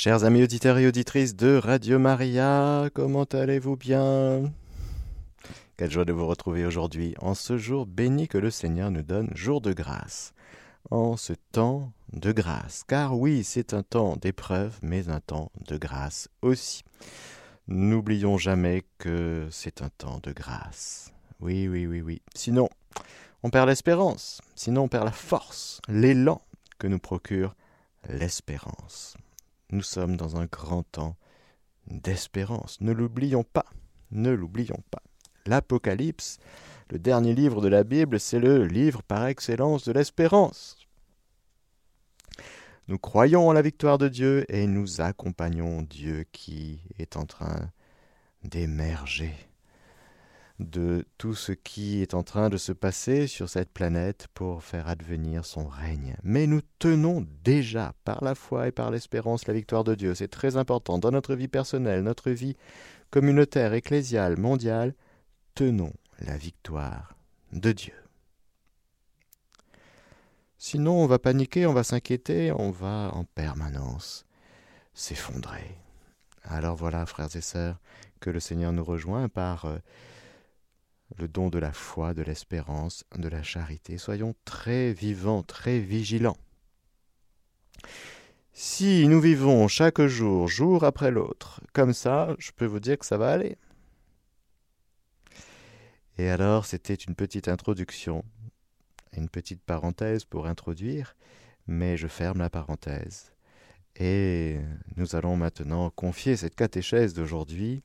Chers amis auditeurs et auditrices de Radio Maria, comment allez-vous bien? Quelle joie de vous retrouver aujourd'hui, en ce jour béni que le Seigneur nous donne, jour de grâce, en ce temps de grâce, car oui, c'est un temps d'épreuve, mais un temps de grâce aussi. N'oublions jamais que c'est un temps de grâce. Oui, oui, oui, oui. Sinon, on perd l'espérance, sinon on perd la force, l'élan que nous procure l'espérance. Nous sommes dans un grand temps d'espérance. Ne l'oublions pas. Ne l'oublions pas. L'Apocalypse, le dernier livre de la Bible, c'est le livre par excellence de l'espérance. Nous croyons en la victoire de Dieu et nous accompagnons Dieu qui est en train d'émerger de tout ce qui est en train de se passer sur cette planète pour faire advenir son règne. Mais nous tenons déjà par la foi et par l'espérance la victoire de Dieu. C'est très important dans notre vie personnelle, notre vie communautaire, ecclésiale, mondiale. Tenons la victoire de Dieu. Sinon, on va paniquer, on va s'inquiéter, on va en permanence s'effondrer. Alors voilà, frères et sœurs, que le Seigneur nous rejoint par euh, le don de la foi, de l'espérance, de la charité. Soyons très vivants, très vigilants. Si nous vivons chaque jour, jour après l'autre, comme ça, je peux vous dire que ça va aller. Et alors, c'était une petite introduction, une petite parenthèse pour introduire, mais je ferme la parenthèse. Et nous allons maintenant confier cette catéchèse d'aujourd'hui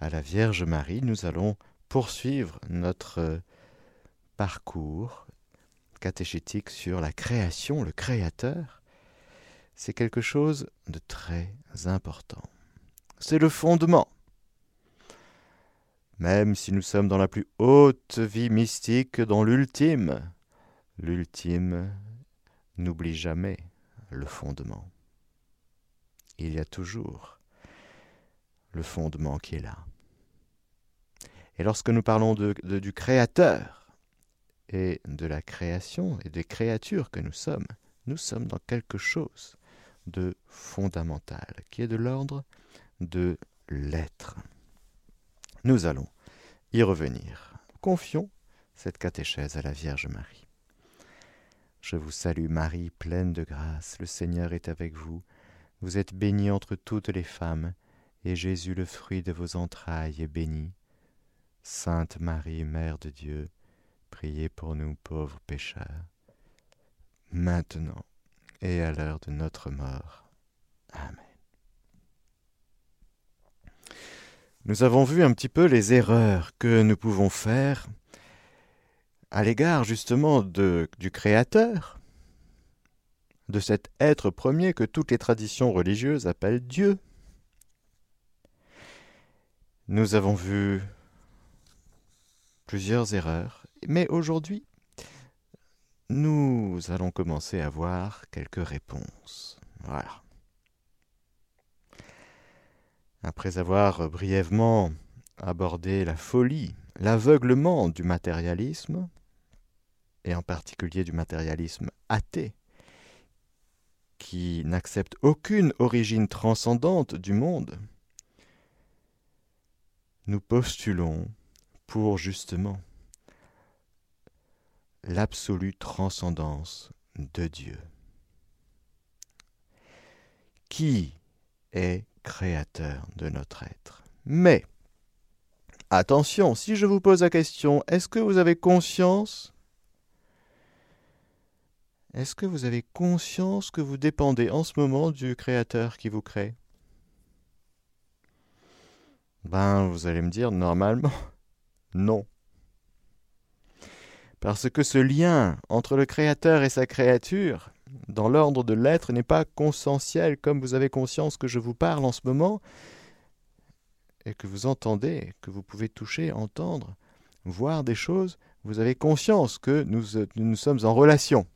à la Vierge Marie. Nous allons poursuivre notre euh, parcours catéchétique sur la création, le créateur, c'est quelque chose de très important. C'est le fondement. Même si nous sommes dans la plus haute vie mystique, dans l'ultime, l'ultime n'oublie jamais le fondement. Il y a toujours le fondement qui est là. Et lorsque nous parlons de, du Créateur et de la création et des créatures que nous sommes, nous sommes dans quelque chose de fondamental, qui est de l'ordre de l'être. Nous allons y revenir. Confions cette catéchèse à la Vierge Marie. Je vous salue Marie, pleine de grâce, le Seigneur est avec vous. Vous êtes bénie entre toutes les femmes, et Jésus, le fruit de vos entrailles, est béni. Sainte Marie, Mère de Dieu, priez pour nous pauvres pécheurs, maintenant et à l'heure de notre mort. Amen. Nous avons vu un petit peu les erreurs que nous pouvons faire à l'égard justement de, du Créateur, de cet être premier que toutes les traditions religieuses appellent Dieu. Nous avons vu plusieurs erreurs. Mais aujourd'hui, nous allons commencer à voir quelques réponses. Voilà. Après avoir brièvement abordé la folie, l'aveuglement du matérialisme, et en particulier du matérialisme athée, qui n'accepte aucune origine transcendante du monde, nous postulons pour justement l'absolue transcendance de Dieu. Qui est créateur de notre être? Mais, attention, si je vous pose la question, est-ce que vous avez conscience? Est-ce que vous avez conscience que vous dépendez en ce moment du créateur qui vous crée? Ben, vous allez me dire, normalement, non. Parce que ce lien entre le Créateur et sa créature, dans l'ordre de l'être, n'est pas consensuel comme vous avez conscience que je vous parle en ce moment, et que vous entendez, que vous pouvez toucher, entendre, voir des choses, vous avez conscience que nous, nous sommes en relation.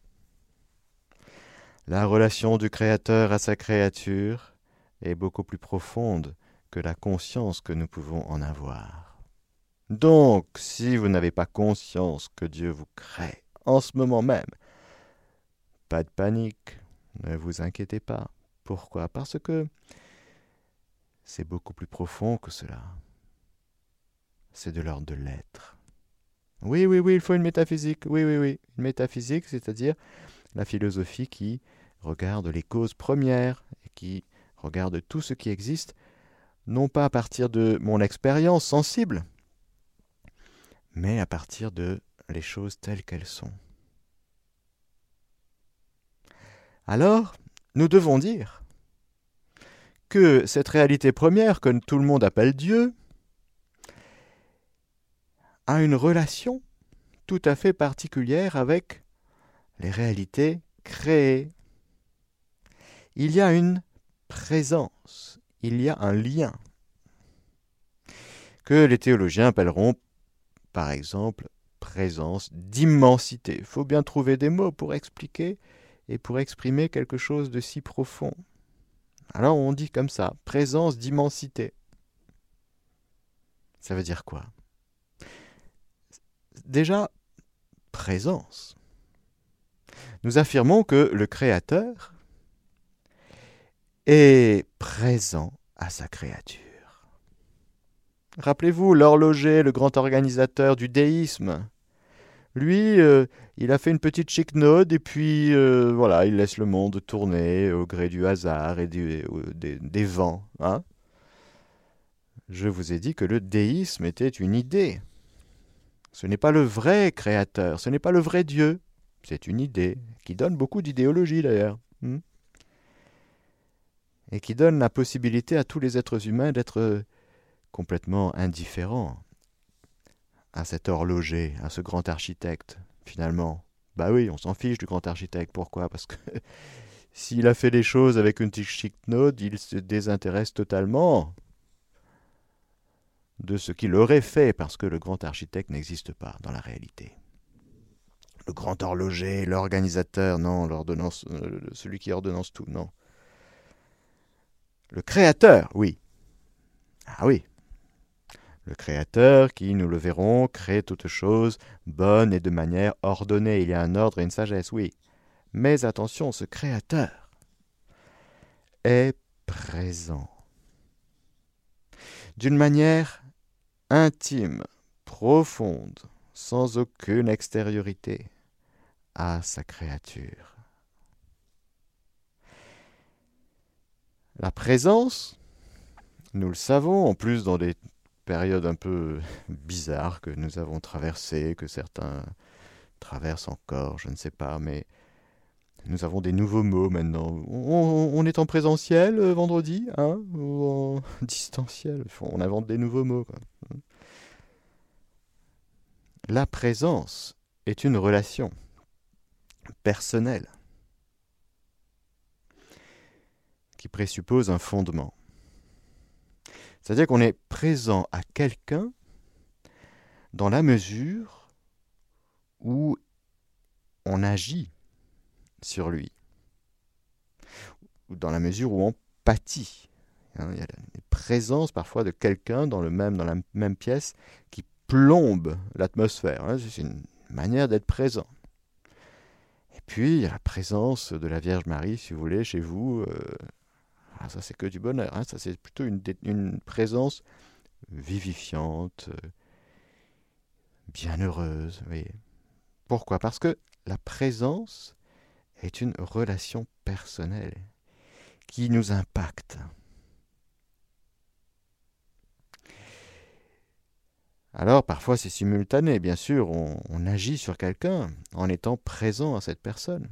La relation du Créateur à sa créature est beaucoup plus profonde que la conscience que nous pouvons en avoir. Donc, si vous n'avez pas conscience que Dieu vous crée en ce moment même, pas de panique, ne vous inquiétez pas, Pourquoi? Parce que c'est beaucoup plus profond que cela. C'est de l'ordre de l'être. Oui, oui, oui, il faut une métaphysique. Oui, oui, oui. Une métaphysique, c'est-à-dire la philosophie qui regarde les causes premières et qui regarde tout ce qui existe, non pas à partir de mon expérience sensible, mais à partir de les choses telles qu'elles sont. Alors, nous devons dire que cette réalité première que tout le monde appelle Dieu a une relation tout à fait particulière avec les réalités créées. Il y a une présence, il y a un lien que les théologiens appelleront par exemple présence d'immensité. Il faut bien trouver des mots pour expliquer et pour exprimer quelque chose de si profond. Alors on dit comme ça, présence d'immensité. Ça veut dire quoi? Déjà, présence. Nous affirmons que le Créateur est présent à sa créature. Rappelez-vous l'horloger, le grand organisateur du déisme. Lui, euh, il a fait une petite chic note et puis euh, voilà, il laisse le monde tourner au gré du hasard et des, des, vents. Hein Je vous ai dit que le déisme était une idée. Ce n'est pas le vrai créateur, ce n'est pas le vrai Dieu, c'est une idée qui donne beaucoup d'idéologie d'ailleurs. Hmm et qui donne la possibilité à tous les êtres humains d'être complètement indifférents à cet horloger, à ce grand architecte, finalement. Bah oui, on s'en fiche du grand architecte. Pourquoi? Parce que s'il a fait des choses avec une chic note, il se désintéresse totalement de ce qu'il aurait fait, parce que le grand architecte n'existe pas dans la réalité. Le grand horloger, l'organisateur, non, l'ordonnance, euh, celui qui ordonnance tout, non. Le créateur, oui. Ah oui, le Créateur, qui, nous le verrons, crée toutes choses bonnes et de manière ordonnée. Il y a un ordre et une sagesse, oui. Mais attention, ce Créateur est présent. D'une manière intime, profonde, sans aucune extériorité à sa créature. La présence, nous le savons, en plus dans des période un peu bizarre que nous avons traversée, que certains traversent encore, je ne sais pas, mais nous avons des nouveaux mots maintenant. On, est en présentiel euh, vendredi, hein, ou en distanciel? On invente des nouveaux mots. La présence est une relation personnelle qui présuppose un fondement. C'est-à-dire qu'on est présent à quelqu'un dans la mesure où on agit sur lui, ou dans la mesure où on pâtit. Hein, il y a la présence parfois de quelqu'un dans, dans la même pièce qui plombe l'atmosphère. Hein, c'est une manière d'être présent. Et puis, il y a la présence de la Vierge Marie, si vous voulez, chez vous, euh, ah, ça, c'est que du bonheur. Hein. Ça, c'est plutôt une, présence vivifiante, euh, bienheureuse. Pourquoi? Parce que la présence est une relation personnelle qui nous impacte. Alors parfois c'est simultané, bien sûr, on agit sur quelqu'un en étant présent à cette personne.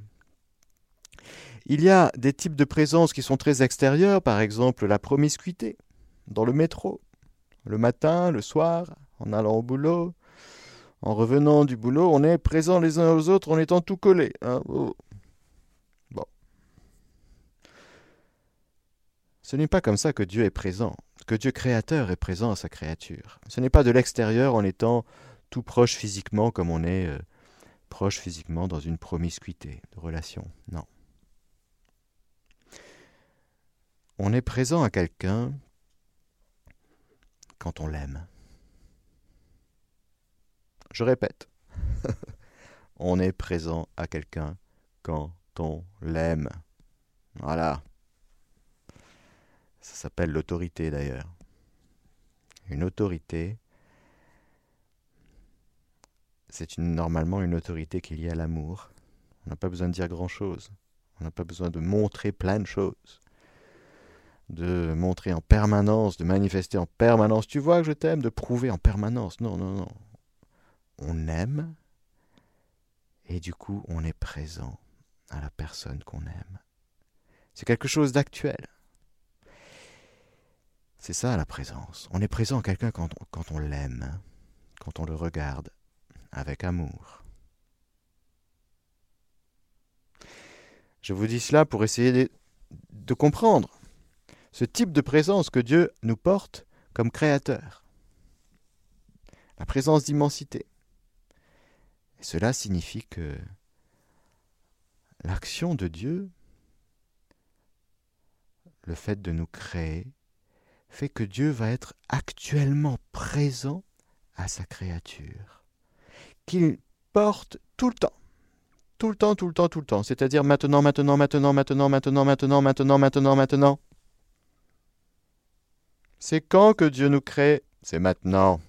Il y a des types de présence qui sont très extérieurs, par exemple la promiscuité dans le métro, le matin, le soir, en allant au boulot, en revenant du boulot, on est présent les uns aux autres en étant tout collés. Hein. Oh. Bon. Ce n'est pas comme ça que Dieu est présent, que Dieu créateur est présent à sa créature. Ce n'est pas de l'extérieur en étant tout proche physiquement comme on est euh, proche physiquement dans une promiscuité de relation. Non. On est présent à quelqu'un quand on l'aime. Je répète, on est présent à quelqu'un quand on l'aime. Voilà. s'appelle l'autorité d'ailleurs. Une autorité, c'est normalement une autorité qui est liée à l'amour. On n'a pas besoin de dire grand-chose. On n'a pas besoin de montrer plein de choses. De montrer en permanence, de manifester en permanence. Tu vois que je t'aime, de prouver en permanence. Non, non, non. On aime et du coup on est présent à la personne qu'on aime. C'est quelque chose d'actuel. C'est ça la présence. On est présent à quelqu'un quand, on l'aime, quand on le regarde avec amour. Je vous dis cela pour essayer de comprendre ce type de présence que Dieu nous porte comme créateur. La présence d'immensité. Cela signifie que l'action de Dieu, le fait de nous créer, fait que Dieu va être actuellement présent à sa créature, qu'il porte tout le temps. Tout le temps, tout le temps, tout le temps. C'est-à-dire maintenant, maintenant, maintenant, maintenant, maintenant, maintenant, maintenant, maintenant, maintenant. C'est quand que Dieu nous crée? C'est maintenant.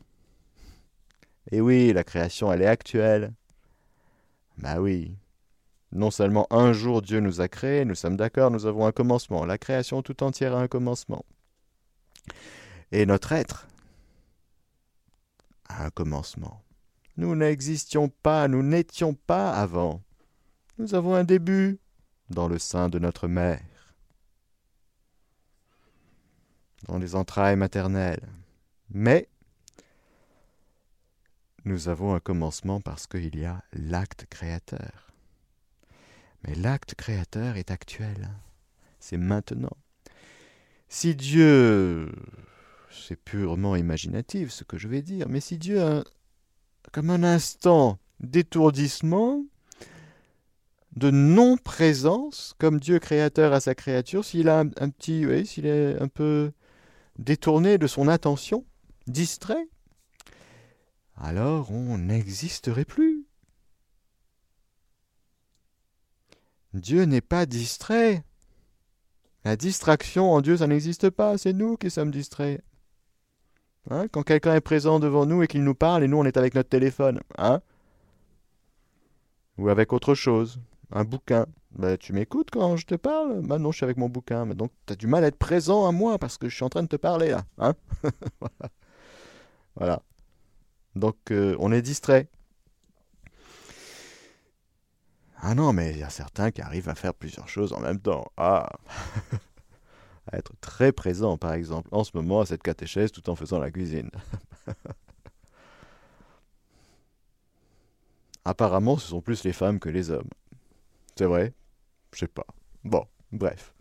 Et oui, la création, elle est actuelle. Bah oui. Non seulement un jour Dieu nous a créés, nous sommes d'accord, nous avons un commencement. La création tout entière a un commencement. Et notre être a un commencement. Nous n'existions pas, nous n'étions pas avant. Nous avons un début dans le sein de notre mère, dans les entrailles maternelles. Mais nous avons un commencement parce qu'il y a l'acte créateur. Mais l'acte créateur est actuel. C'est maintenant. Si Dieu, c'est purement imaginatif ce que je vais dire, mais si Dieu a comme un instant d'étourdissement, de non-présence, comme Dieu créateur à sa créature, s'il a un, petit, oui, s'il est un peu détourné de son attention, distrait, alors on n'existerait plus. Dieu n'est pas distrait. La distraction en Dieu, ça n'existe pas, c'est nous qui sommes distraits. Hein Quand quelqu'un est présent devant nous et qu'il nous parle, et nous on est avec notre téléphone, hein Ou avec autre chose, un bouquin. Ben, tu m'écoutes quand je te parle? Ben non, je suis avec mon bouquin. Mais donc tu as du mal à être présent à moi parce que je suis en train de te parler là. Hein? Voilà. voilà. Donc euh, on est distrait. Ah non, mais il y a certains qui arrivent à faire plusieurs choses en même temps. Ah À être très présent, par exemple, en ce moment à cette catéchèse tout en faisant la cuisine. Apparemment, ce sont plus les femmes que les hommes. C'est vrai? Je sais pas. Bon, bref.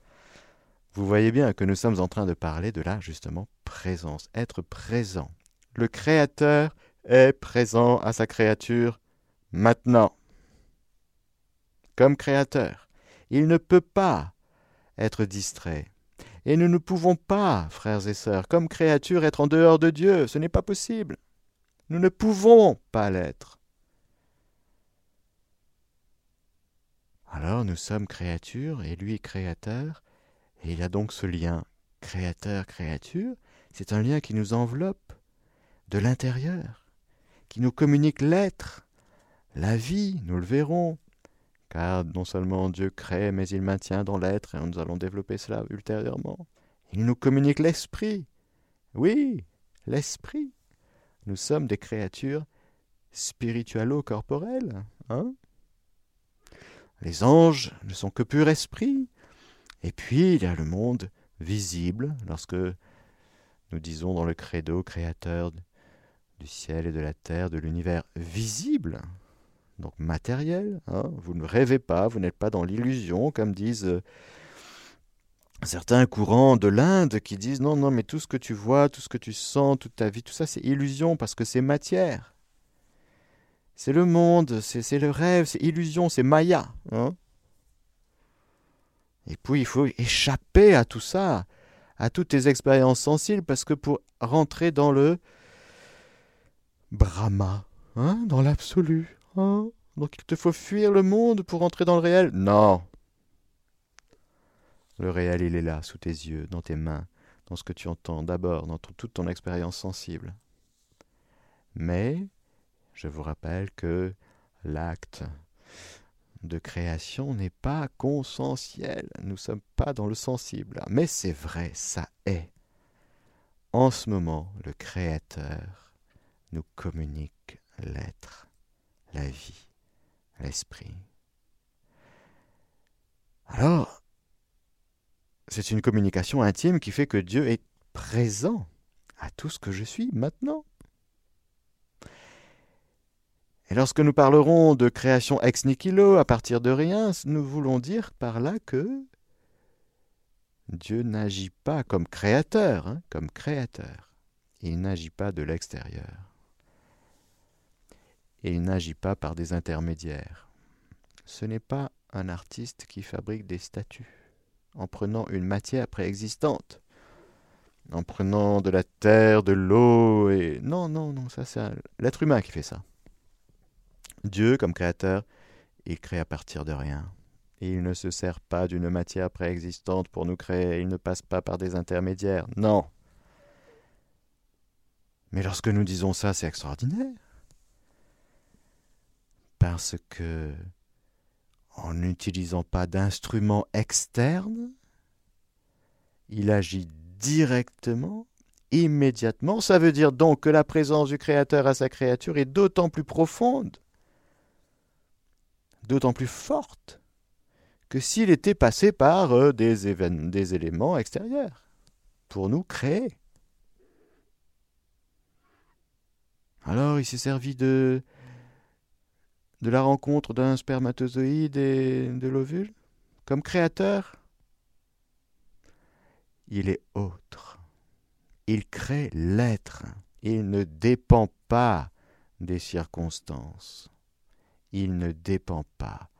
Vous voyez bien que nous sommes en train de parler de la, justement, présence, être présent. Le Créateur est présent à sa créature maintenant comme créateur. Il ne peut pas être distrait. Et nous ne pouvons pas, frères et sœurs, comme créatures, être en dehors de Dieu. Ce n'est pas possible. Nous ne pouvons pas l'être. Alors nous sommes créatures et lui créateur, et il a donc ce lien créateur-créature. C'est un lien qui nous enveloppe de l'intérieur, qui nous communique l'être, la vie, nous le verrons, car non seulement Dieu crée, mais il maintient dans l'être, et nous allons développer cela ultérieurement. Il nous communique l'esprit. Oui, l'esprit. Nous sommes des créatures spiritualo-corporelles. Hein? Les anges ne sont que pur esprit. Et puis il y a le monde visible, lorsque nous disons dans le credo créateur du ciel et de la terre, de l'univers visible donc matériel. Hein. Vous ne rêvez pas, vous n'êtes pas dans l'illusion, comme disent euh, certains courants de l'Inde qui disent non, non, mais tout ce que tu vois, tout ce que tu sens, toute ta vie, tout ça, c'est illusion parce que c'est matière. C'est le monde, c'est le rêve, c'est illusion, c'est Maya. Hein. Et puis il faut échapper à tout ça, à toutes tes expériences sensibles, parce que pour rentrer dans le Brahma, hein, dans l'absolu, Hein Donc il te faut fuir le monde pour entrer dans le réel Non. Le réel, il est là, sous tes yeux, dans tes mains, dans ce que tu entends d'abord, dans toute ton expérience sensible. Mais je vous rappelle que l'acte de création n'est pas consensuel. Nous ne sommes pas dans le sensible. Mais c'est vrai, ça est. En ce moment, le Créateur nous communique l'être, la vie, l'esprit. Alors, c'est une communication intime qui fait que Dieu est présent à tout ce que je suis maintenant. Et lorsque nous parlerons de création ex nihilo, à partir de rien, nous voulons dire par là que Dieu n'agit pas comme créateur, hein, comme créateur. Il n'agit pas de l'extérieur. Et il n'agit pas par des intermédiaires. Ce n'est pas un artiste qui fabrique des statues en prenant une matière préexistante, en prenant de la terre, de l'eau et non non non ça c'est l'être humain qui fait ça. Dieu comme créateur, il crée à partir de rien. Il ne se sert pas d'une matière préexistante pour nous créer, il ne passe pas par des intermédiaires. Non. Mais lorsque nous disons ça, c'est extraordinaire. Parce que en n'utilisant pas d'instruments externes, il agit directement, immédiatement. Ça veut dire donc que la présence du Créateur à sa créature est d'autant plus profonde, d'autant plus forte, que s'il était passé par euh, des, des éléments extérieurs pour nous créer. Alors il s'est servi de la rencontre d'un spermatozoïde et de l'ovule Comme créateur Il est autre. Il crée l'être. Il ne dépend pas des circonstances. Il ne dépend pas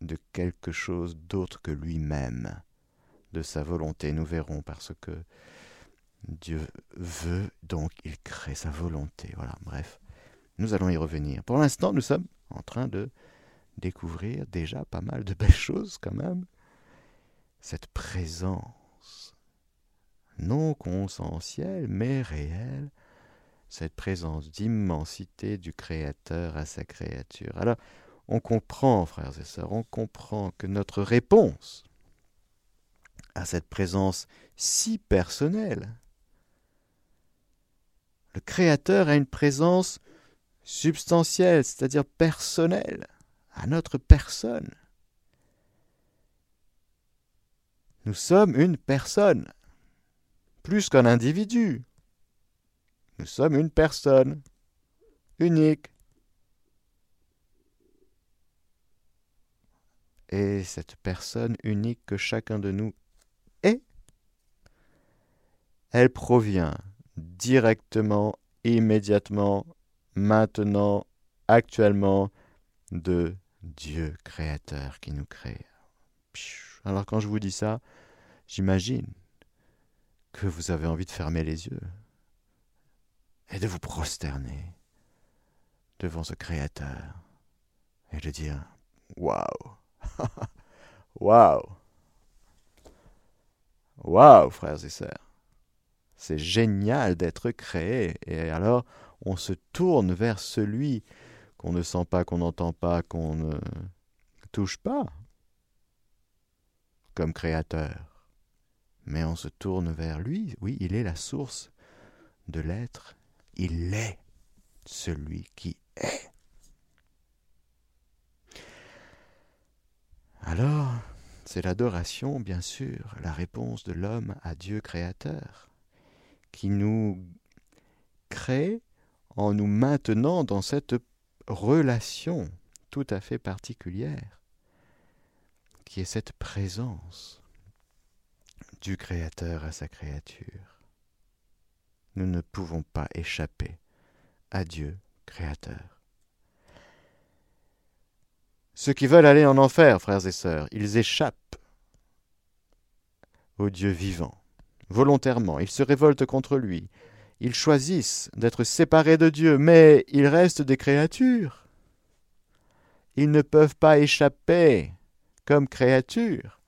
de quelque chose d'autre que lui-même, de sa volonté. Nous verrons parce que Dieu veut, donc il crée sa volonté. Voilà, bref. Nous allons y revenir. Pour l'instant, nous sommes en train de découvrir déjà pas mal de belles choses quand même. Cette présence non consensuelle mais réelle, cette présence d'immensité du Créateur à sa créature. Alors, on comprend, frères et sœurs, on comprend que notre réponse à cette présence si personnelle, le Créateur a une présence substantiel, c'est-à-dire personnel, à notre personne. Nous sommes une personne, plus qu'un individu. Nous sommes une personne, unique. Et cette personne unique que chacun de nous est, elle provient directement, immédiatement, maintenant, actuellement, de Dieu créateur qui nous crée. Alors quand je vous dis ça, j'imagine que vous avez envie de fermer les yeux et de vous prosterner devant ce créateur et de dire Waouh Waouh Waouh, frères et sœurs C'est génial d'être créé. Et alors, on se tourne vers celui qu'on ne sent pas, qu'on n'entend pas, qu'on ne touche pas comme créateur. Mais on se tourne vers lui. Oui, il est la source de l'être. Il est celui qui est. Alors, c'est l'adoration, bien sûr, la réponse de l'homme à Dieu créateur, qui nous crée en nous maintenant dans cette relation tout à fait particulière, qui est cette présence du Créateur à sa créature. Nous ne pouvons pas échapper à Dieu Créateur. Ceux qui veulent aller en enfer, frères et sœurs, ils échappent au Dieu vivant, volontairement, ils se révoltent contre lui, ils choisissent d'être séparés de Dieu, mais ils restent des créatures. Ils ne peuvent pas échapper, comme créatures,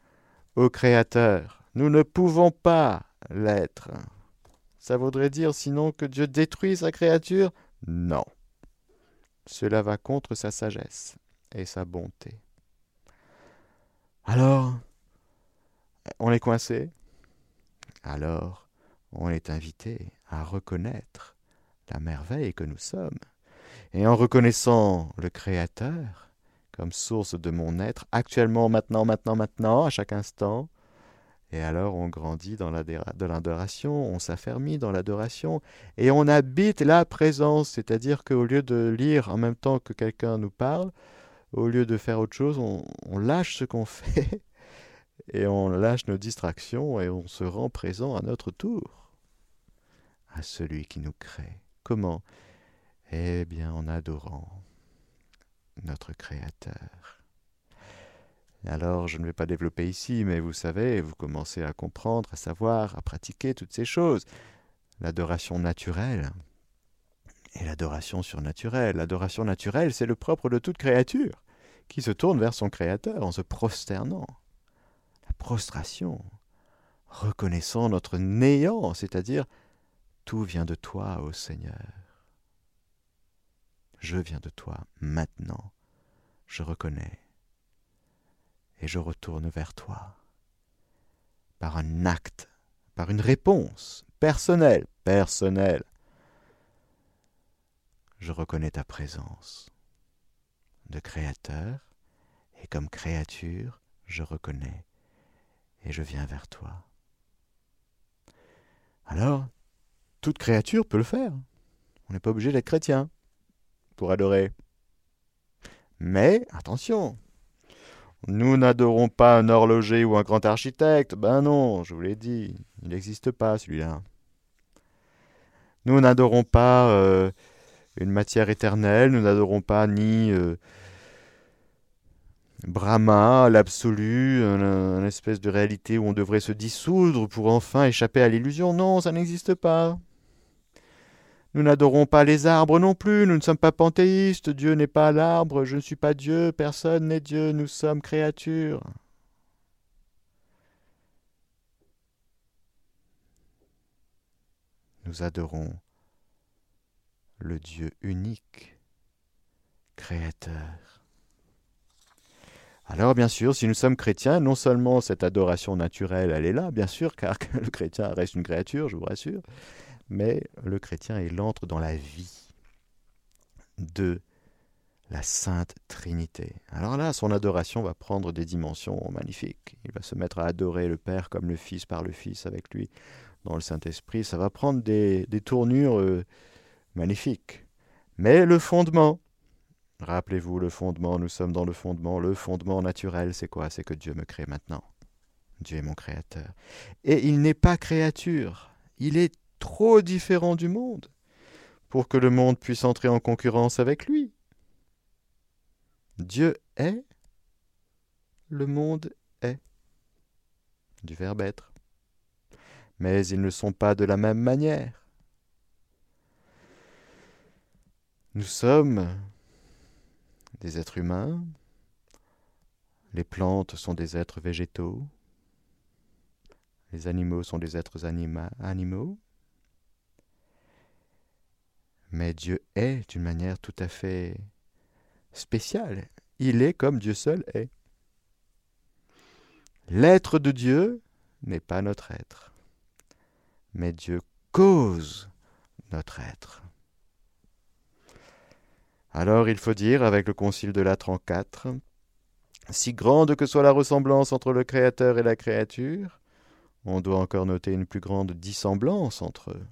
au Créateur. Nous ne pouvons pas l'être. Ça voudrait dire sinon que Dieu détruit sa créature? Non. Cela va contre sa sagesse et sa bonté. Alors, on est coincé? Alors, on est invité à reconnaître la merveille que nous sommes. Et en reconnaissant le Créateur comme source de mon être, actuellement, maintenant, maintenant, maintenant, à chaque instant, et alors on grandit dans l'adoration, on s'affermit dans l'adoration, et on habite la présence, c'est-à-dire qu'au lieu de lire en même temps que quelqu'un nous parle, au lieu de faire autre chose, on, on lâche ce qu'on fait, et on lâche nos distractions, et on se rend présent à notre tour, à celui qui nous crée. Comment? Eh bien en adorant notre Créateur. Alors, je ne vais pas développer ici, mais vous savez, vous commencez à comprendre, à savoir, à pratiquer toutes ces choses. L'adoration naturelle et l'adoration surnaturelle. L'adoration naturelle, c'est le propre de toute créature, qui se tourne vers son Créateur en se prosternant. La prostration, reconnaissant notre néant, c'est-à-dire tout vient de toi, ô Seigneur. Je viens de toi maintenant. Je reconnais et je retourne vers toi. Par un acte, par une réponse personnelle, personnelle. Je reconnais ta présence de créateur et comme créature, je reconnais et je viens vers toi. Alors, toute créature peut le faire. On n'est pas obligé d'être chrétien pour adorer. Mais attention, nous n'adorons pas un horloger ou un grand architecte. Ben non, je vous l'ai dit, il n'existe pas celui-là. Nous n'adorons pas euh, une matière éternelle, nous n'adorons pas ni euh, Brahma, l'absolu, une espèce de réalité où on devrait se dissoudre pour enfin échapper à l'illusion. Non, ça n'existe pas. Nous n'adorons pas les arbres non plus, nous ne sommes pas panthéistes, Dieu n'est pas l'arbre, je ne suis pas Dieu, personne n'est Dieu, nous sommes créatures. Nous adorons le Dieu unique, créateur. Alors bien sûr, si nous sommes chrétiens, non seulement cette adoration naturelle, elle est là, bien sûr, car le chrétien reste une créature, je vous rassure, mais le chrétien, il entre dans la vie de la Sainte Trinité. Alors là, son adoration va prendre des dimensions magnifiques. Il va se mettre à adorer le Père comme le Fils par le Fils avec lui dans le Saint-Esprit. Ça va prendre des, tournures euh, magnifiques. Mais le fondement, rappelez-vous le fondement, nous sommes dans le fondement. Le fondement naturel, c'est quoi? C'est que Dieu me crée maintenant. Dieu est mon créateur. Et il n'est pas créature. Il est trop différent du monde pour que le monde puisse entrer en concurrence avec lui. Dieu est, le monde est. Du verbe être. Mais ils ne sont pas de la même manière. Nous sommes des êtres humains, les plantes sont des êtres végétaux, les animaux sont des êtres animaux, mais Dieu est d'une manière tout à fait spéciale. Il est comme Dieu seul est. L'être de Dieu n'est pas notre être, mais Dieu cause notre être. Alors il faut dire, avec le Concile de la 34, si grande que soit la ressemblance entre le Créateur et la créature, on doit encore noter une plus grande dissemblance entre eux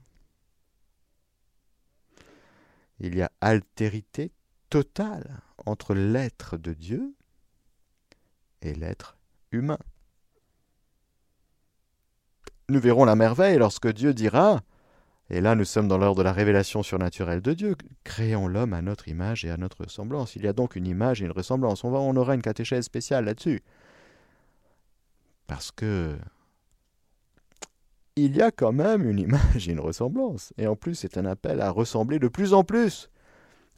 il y a altérité totale entre l'être de Dieu et l'être humain. Nous verrons la merveille lorsque Dieu dira, et là nous sommes dans l'ordre de la révélation surnaturelle de Dieu, créons l'homme à notre image et à notre ressemblance. Il y a donc une image et une ressemblance. On, on aura une catéchèse spéciale là-dessus. Parce que il y a quand même une image et une ressemblance. Et en plus, c'est un appel à ressembler de plus en plus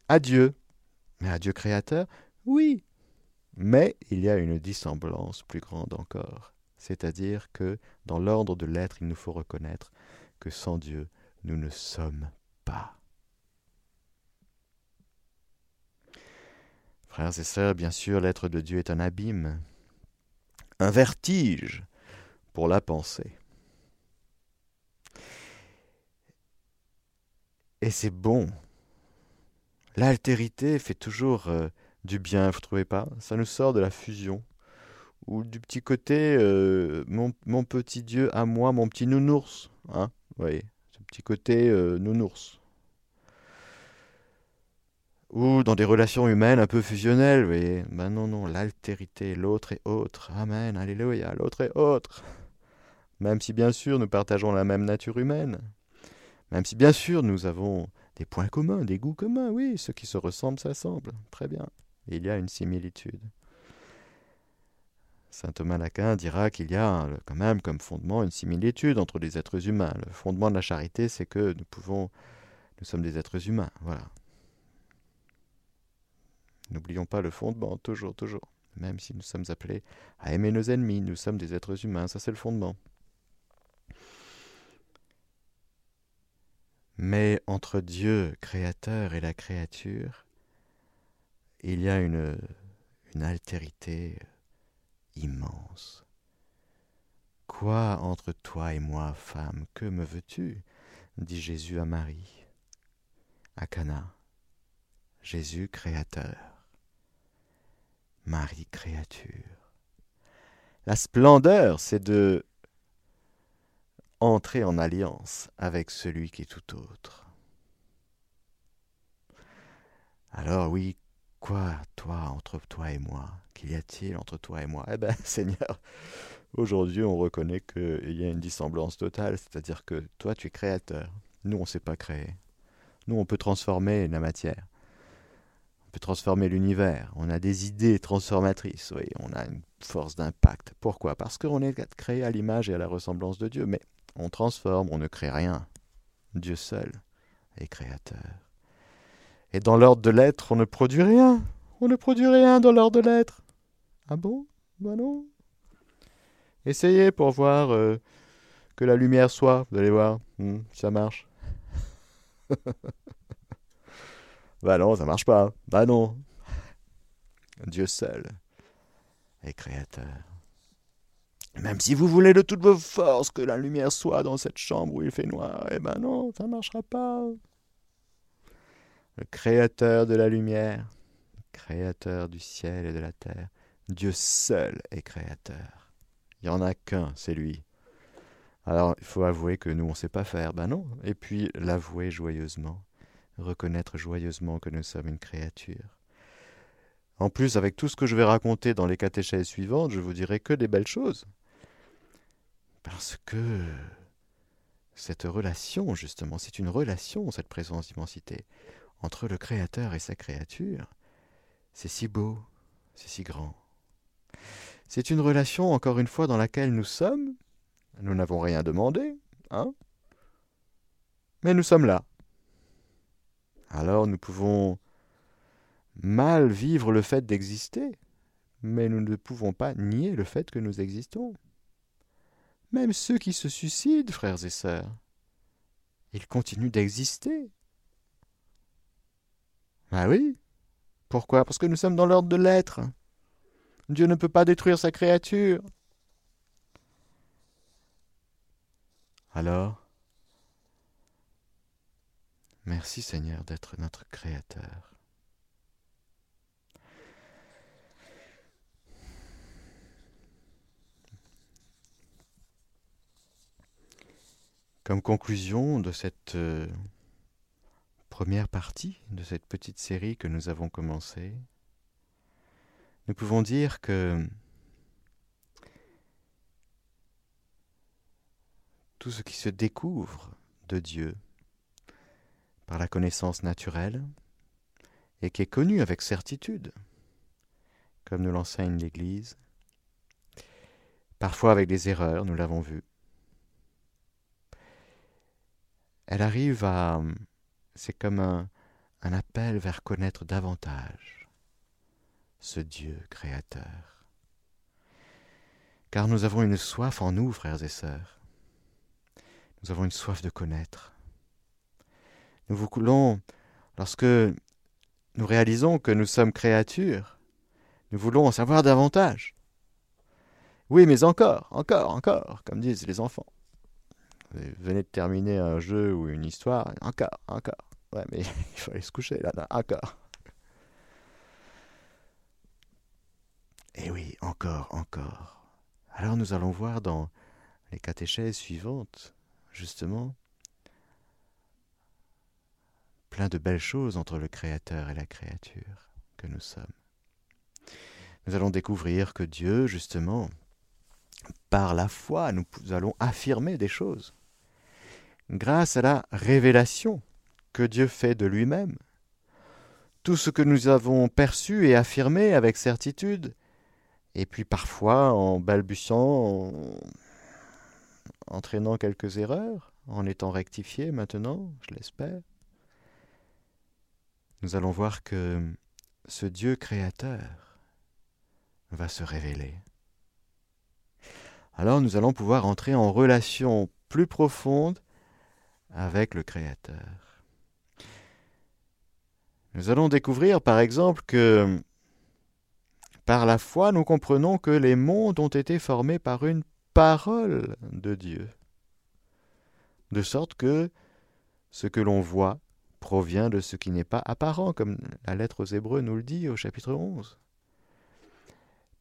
à Dieu. Mais à Dieu créateur, oui. Mais il y a une dissemblance plus grande encore. c'est-à-dire que dans l'ordre de l'être, il nous faut reconnaître que sans Dieu, nous ne sommes pas. Frères et sœurs, bien sûr, l'être de Dieu est un abîme, un vertige pour la pensée. Et c'est bon. L'altérité fait toujours euh, du bien, vous ne trouvez pas? Ça nous sort de la fusion. Ou du petit côté, euh, mon, petit Dieu à moi, mon petit nounours. Hein? Vous voyez, ce petit côté euh, nounours ou dans des relations humaines un peu fusionnelles, vous voyez. Ben non, non, l'altérité, l'autre est autre. Amen, alléluia, l'autre est autre. Même si bien sûr nous partageons la même nature humaine, même si bien sûr nous avons des points communs, des goûts communs, oui, ceux qui se ressemblent s'assemblent, très bien. Il y a une similitude. Saint Thomas d'Aquin dira qu'il y a quand même comme fondement une similitude entre les êtres humains. Le fondement de la charité, c'est que nous pouvons, nous sommes des êtres humains, voilà. N'oublions pas le fondement, toujours, toujours. Même si nous sommes appelés à aimer nos ennemis, nous sommes des êtres humains, ça c'est le fondement. Mais entre Dieu, créateur, et la créature, il y a une, une altérité immense. Quoi entre toi et moi, femme, que me veux-tu? dit Jésus à Marie. À Cana, Jésus créateur. Marie créature. La splendeur, c'est de entrer en alliance avec celui qui est tout autre. Alors oui, quoi, toi, entre toi et moi? Qu'y a-t-il entre toi et moi? Eh bien, Seigneur, aujourd'hui on reconnaît qu'il y a une dissemblance totale, c'est-à-dire que toi tu es créateur, nous on ne sait pas créer. Nous on peut transformer la matière. Peut transformer l'univers, on a des idées transformatrices, oui, on a une force d'impact. Pourquoi? Parce qu'on est créé à l'image et à la ressemblance de Dieu, mais on transforme, on ne crée rien. Dieu seul est créateur. Et dans l'ordre de l'être, on ne produit rien. On ne produit rien dans l'ordre de l'être. Ah bon? Ben non. Essayez pour voir euh, que la lumière soit, vous allez voir, hmm, ça marche. Bah non, ça marche pas. Bah non. Dieu seul est créateur. Même si vous voulez de toutes vos forces que la lumière soit dans cette chambre où il fait noir, eh ben non, ça ne marchera pas. Le créateur de la lumière, créateur du ciel et de la terre, Dieu seul est créateur. Il n'y en a qu'un, c'est lui. Alors il faut avouer que nous, on ne sait pas faire. Ben non. Et puis l'avouer joyeusement reconnaître joyeusement que nous sommes une créature. En plus, avec tout ce que je vais raconter dans les catéchèses suivantes, je vous dirai que des belles choses. Parce que cette relation, justement, c'est une relation, cette présence d'immensité, entre le Créateur et sa créature. C'est si beau, c'est si grand. C'est une relation, encore une fois, dans laquelle nous sommes. Nous n'avons rien demandé, hein Mais nous sommes là alors nous pouvons mal vivre le fait d'exister, mais nous ne pouvons pas nier le fait que nous existons. Même ceux qui se suicident, frères et sœurs, ils continuent d'exister. Ah oui Pourquoi? Parce que nous sommes dans l'ordre de l'être. Dieu ne peut pas détruire sa créature. Alors, Merci Seigneur d'être notre Créateur. Comme conclusion de cette euh, première partie de cette petite série que nous avons commencée, nous pouvons dire que tout ce qui se découvre de Dieu par la connaissance naturelle et qui est connu avec certitude, comme nous l'enseigne l'Église, parfois avec des erreurs, nous l'avons vu. Elle arrive à... C'est comme un, appel vers connaître davantage ce Dieu créateur. car nous avons une soif en nous, frères et sœurs. Nous avons une soif de connaître. Nous voulons, lorsque nous réalisons que nous sommes créatures, nous voulons en savoir davantage. Oui, mais encore, encore, encore, comme disent les enfants. Venez de terminer un jeu ou une histoire, encore, encore. Ouais, mais il aller se coucher là, là encore. Et eh oui, encore, encore. Alors nous allons voir dans les catéchèses suivantes, justement, plein de belles choses entre le Créateur et la créature que nous sommes. Nous allons découvrir que Dieu, justement, par la foi, nous allons affirmer des choses. Grâce à la révélation que Dieu fait de lui-même, tout ce que nous avons perçu et affirmé avec certitude, et puis parfois en balbutiant, en entraînant quelques erreurs, en étant rectifié maintenant, je l'espère, nous allons voir que ce Dieu créateur va se révéler. Alors nous allons pouvoir entrer en relation plus profonde avec le Créateur. Nous allons découvrir par exemple que par la foi nous comprenons que les mondes ont été formés par une parole de Dieu, de sorte que ce que l'on voit provient de ce qui n'est pas apparent, comme la lettre aux Hébreux nous le dit au chapitre 11.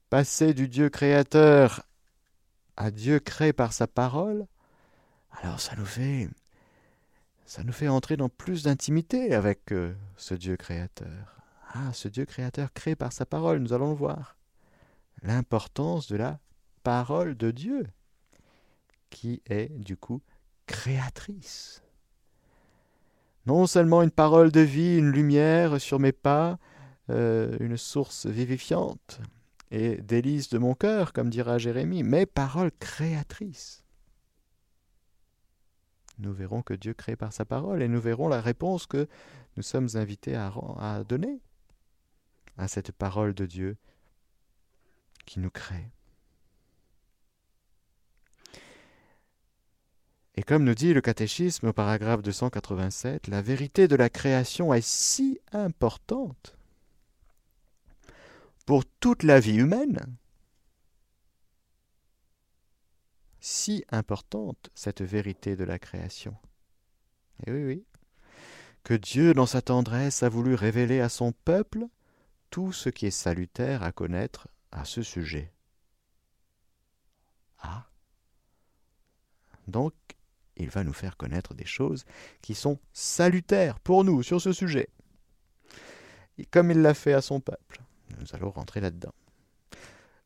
Passer du Dieu créateur à Dieu créé par sa parole, alors ça nous fait ça nous fait entrer dans plus d'intimité avec euh, ce Dieu créateur. Ah, ce Dieu créateur créé par sa parole, nous allons le voir. L'importance de la parole de Dieu, qui est du coup créatrice. Non seulement une parole de vie, une lumière sur mes pas, euh, une source vivifiante, et délices de mon cœur, comme dira Jérémie, mais parole créatrice. Nous verrons que Dieu crée par sa parole et nous verrons la réponse que nous sommes invités à, donner à cette parole de Dieu qui nous crée. Et comme nous dit le catéchisme au paragraphe 287, la vérité de la création est si importante pour toute la vie humaine. Si importante cette vérité de la création. Et eh oui, oui. Que Dieu, dans sa tendresse, a voulu révéler à son peuple tout ce qui est salutaire à connaître à ce sujet. Ah. Donc, il va nous faire connaître des choses qui sont salutaires pour nous sur ce sujet. Et comme il l'a fait à son peuple. Nous allons rentrer là-dedans.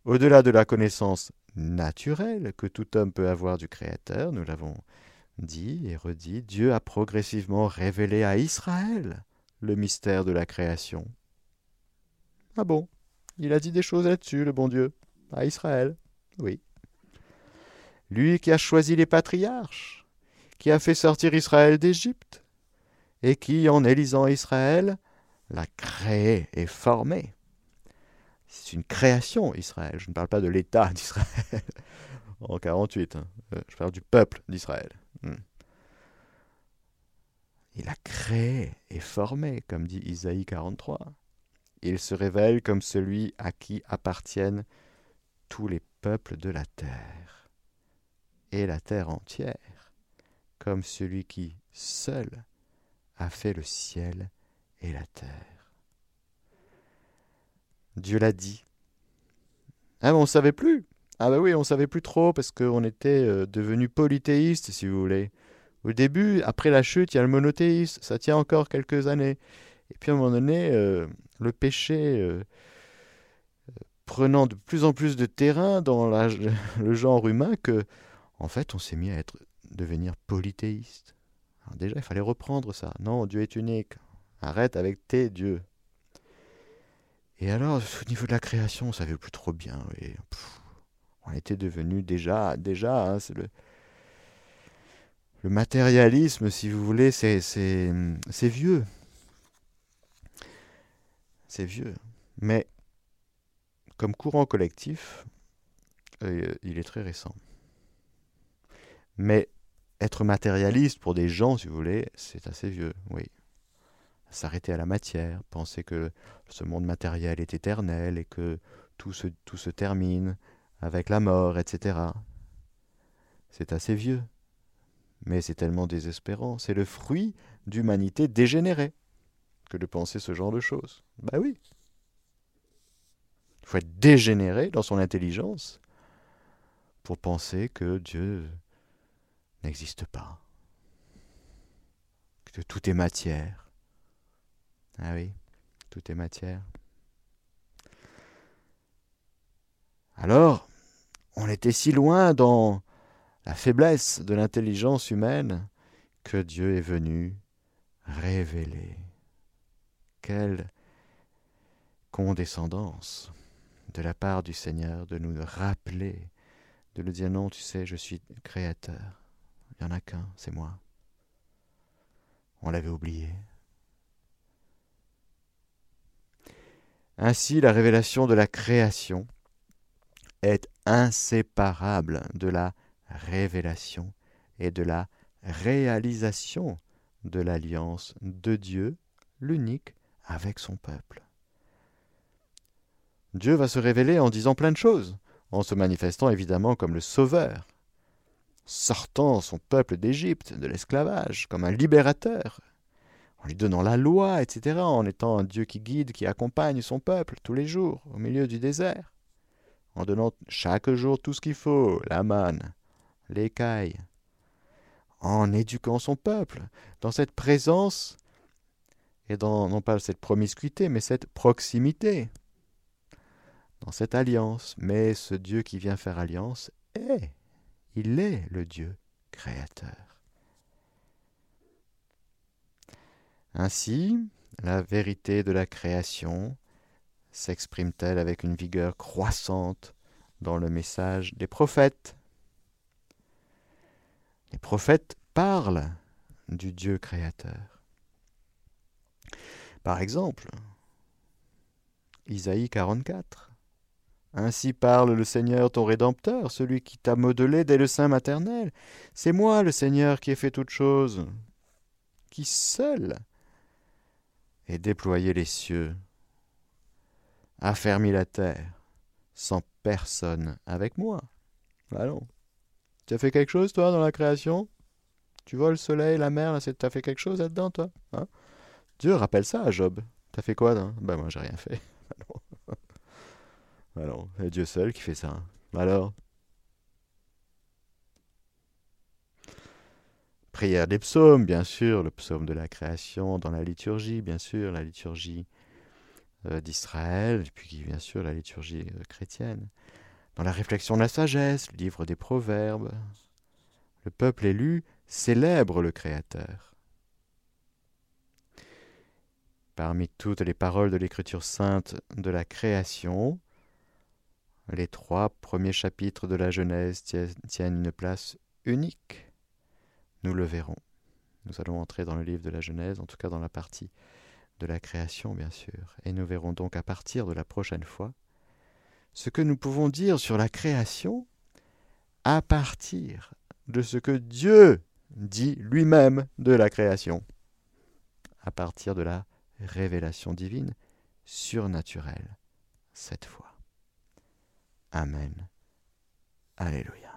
Au-delà de la connaissance naturelle que tout homme peut avoir du Créateur, nous l'avons dit et redit, Dieu a progressivement révélé à Israël le mystère de la création. Ah bon? Il a dit des choses là-dessus, le bon Dieu, à Israël Oui. Lui qui a choisi les patriarches, qui a fait sortir Israël d'Égypte, et qui, en élisant Israël, l'a créé et formé. C'est une création, Israël. Je ne parle pas de l'État d'Israël en 48. Hein. Euh, je parle du peuple d'Israël. Hmm. Il a créé et formé, comme dit Isaïe 43. Il se révèle comme celui à qui appartiennent tous les peuples de la terre, et la terre entière, comme celui qui, seul, a fait le ciel et la terre. Dieu l'a dit. Ah, mais on savait plus. Ah bah oui, on savait plus trop parce qu'on était euh, devenu polythéiste, si vous voulez. Au début, après la chute, il y a le monothéisme. Ça tient encore quelques années. Et puis à un moment donné, euh, le péché euh, prenant de plus en plus de terrain dans le genre humain que, en fait, on s'est mis à devenir polythéiste. Déjà, il fallait reprendre ça. Non, Dieu est unique. Arrête avec tes dieux. Et alors, au niveau de la création, on savait plus trop bien. on était devenu déjà, déjà, hein, le, matérialisme, si vous voulez, c'est vieux. C'est vieux. Mais, comme courant collectif, euh, il est très récent. Mais être matérialiste pour des gens, si vous voulez, c'est assez vieux, oui. S'arrêter à la matière, penser que ce monde matériel est éternel et que tout se, termine avec la mort, etc. C'est assez vieux. Mais c'est tellement désespérant. C'est le fruit d'humanité dégénérée que de penser ce genre de choses. Bah oui. Il faut être dégénéré dans son intelligence pour penser que Dieu n'existe pas. Que tout est matière. Ah oui, tout est matière. Alors, on était si loin dans la faiblesse de l'intelligence humaine que Dieu est venu révéler. Quelle condescendance de la part du Seigneur de nous rappeler, de nous dire non, tu sais, je suis créateur. Il n'y en a qu'un, c'est moi. On l'avait oublié. Ainsi, la révélation de la création est inséparable de la révélation et de la réalisation de l'alliance de Dieu, l'unique, avec son peuple. Dieu va se révéler en disant plein de choses, en se manifestant évidemment comme le Sauveur, sortant son peuple d'Égypte, de l'esclavage, comme un libérateur, en lui donnant la loi, etc., en étant un Dieu qui guide, qui accompagne son peuple tous les jours au milieu du désert, en donnant chaque jour tout ce qu'il faut, la manne, l'écaille, en éduquant son peuple, dans cette présence, et dans non pas cette promiscuité, mais cette proximité, dans cette alliance. Mais ce Dieu qui vient faire alliance est, il est le Dieu créateur. Ainsi, la vérité de la création s'exprime-t-elle avec une vigueur croissante dans le message des prophètes les prophètes parlent du Dieu créateur. Par exemple, Isaïe 44. Ainsi parle le Seigneur ton Rédempteur, celui qui t'a modelé dès le sein maternel. C'est moi le Seigneur qui ai fait toutes choses, qui seul ai déployé les cieux, a fermé la terre, sans personne avec moi. Allons. Tu as fait quelque chose, toi, dans la création? Tu vois le soleil, la mer, tu as fait quelque chose là-dedans, toi? Hein? Dieu rappelle ça à Job. T'as fait quoi Ben Ben moi, j'ai rien fait. Alors, c'est Dieu seul qui fait ça. Alors? Prière des psaumes, bien sûr, le psaume de la création, dans la liturgie, bien sûr, la liturgie euh, d'Israël, puis bien sûr la liturgie euh, chrétienne. Dans la réflexion de la sagesse, livre des proverbes, le peuple élu célèbre le Créateur. Parmi toutes les paroles de l'Écriture sainte de la création, les trois premiers chapitres de la Genèse tiennent une place unique. Nous le verrons. Nous allons entrer dans le livre de la Genèse, en tout cas dans la partie de la création, bien sûr. Et nous verrons donc à partir de la prochaine fois ce que nous pouvons dire sur la création à partir de ce que Dieu dit lui-même de la création, à partir de la révélation divine surnaturelle cette fois. Amen. Alléluia.